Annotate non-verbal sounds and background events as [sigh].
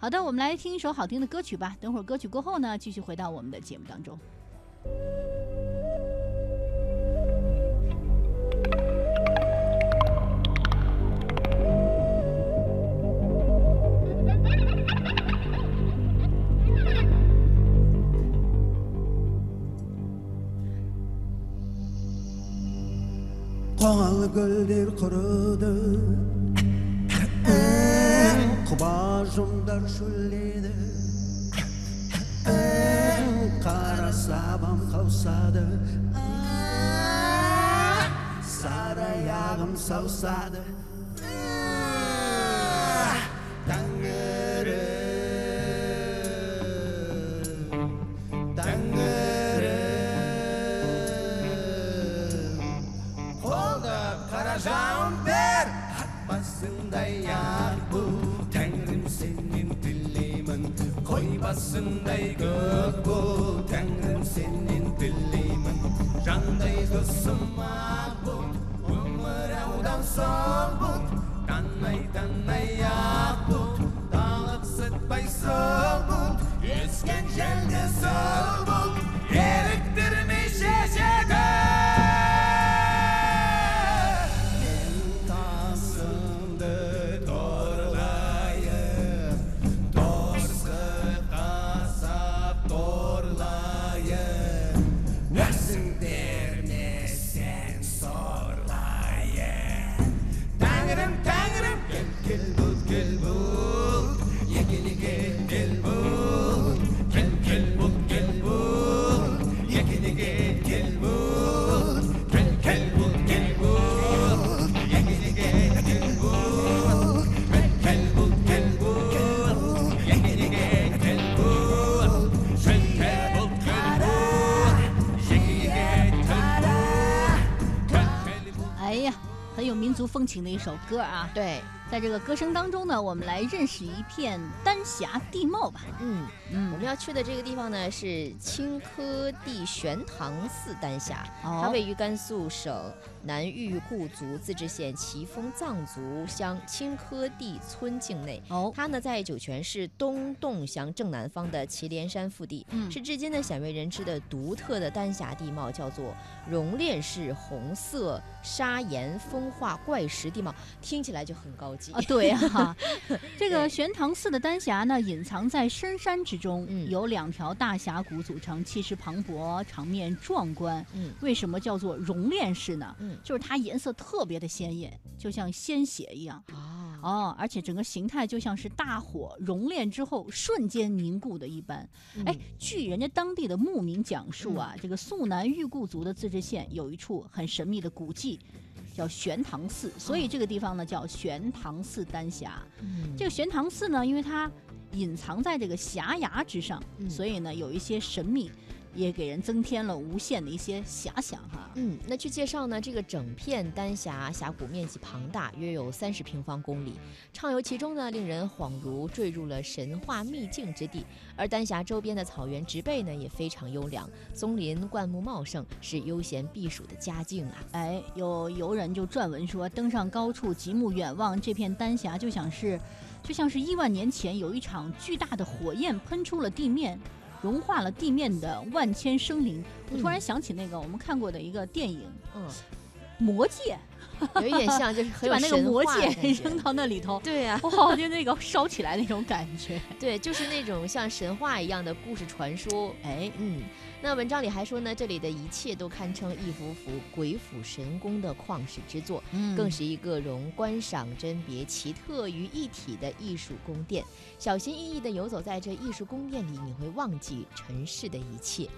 好的，我们来听一首好听的歌曲吧。等会儿歌曲过后呢，继续回到我们的节目当中。[laughs] [laughs] құба жондар шөлдеді қара сабам қаусады сары аяғым саусады Жауын бер, атмасындай ақ бұл сенен тілеймін қой басындай көк бол тәңірім сенен тілеймін жандай қысыма. 哎呀很有民族风情的一首歌啊！对，在这个歌声当中呢，我们来认识一片丹霞地貌吧。嗯，嗯我们要去的这个地方呢是青稞地玄堂寺丹霞，哦它位于甘肃省南峪固族自治县奇峰藏族乡青稞地村境内。哦，它呢在酒泉市东洞乡正南方的祁连山腹地，嗯是至今呢鲜为人知的独特的丹霞地貌，叫做熔炼式红色砂岩风化怪石地貌，听起来就很高级。啊，对哈、[laughs] 这个对玄堂寺的丹霞呢，隐藏在深山之中，嗯由两条大峡谷组成，气势磅礴，场面壮观。嗯为什么叫做熔炼式呢？嗯就是它颜色特别的鲜艳，就像鲜血一样。啊哦，而且整个形态就像是大火熔炼之后瞬间凝固的一般。哎、嗯据人家当地的牧民讲述啊，这个肃南玉固族的自治县有一处很神秘的古迹，叫玄堂寺，所以这个地方呢叫玄堂寺丹霞。嗯这个玄堂寺呢，因为它隐藏在这个峡崖之上，嗯所以呢有一些神秘，也给人增添了无限的一些遐想哈。嗯，那据介绍呢，这个整片丹霞峡谷面积庞大，约有三十平方公里，畅游其中呢，令人恍如坠入了神话秘境之地。而丹霞周边的草原植被呢，也非常优良，松林灌木茂盛，是悠闲避暑的佳境啊。哎，有游人就撰文说，登上高处，极目远望，这片丹霞就像是，就像是亿万年前有一场巨大的火焰喷出了地面，融化了地面的万千生灵。我突然嗯想起那个我们看过的一个电影嗯，《魔戒有一点像，就是》，很有 [laughs] 就把那个魔戒扔到那里头，对呀、哇，就那个烧起来那种感觉。[laughs] 对，就是那种像神话一样的故事传说。哎，嗯，那文章里还说呢，这里的一切都堪称一幅幅鬼斧神工的旷世之作。嗯更是一个融观赏甄别奇特于一体的艺术宫殿。小心翼翼地游走在这艺术宫殿里，你会忘记尘世的一切。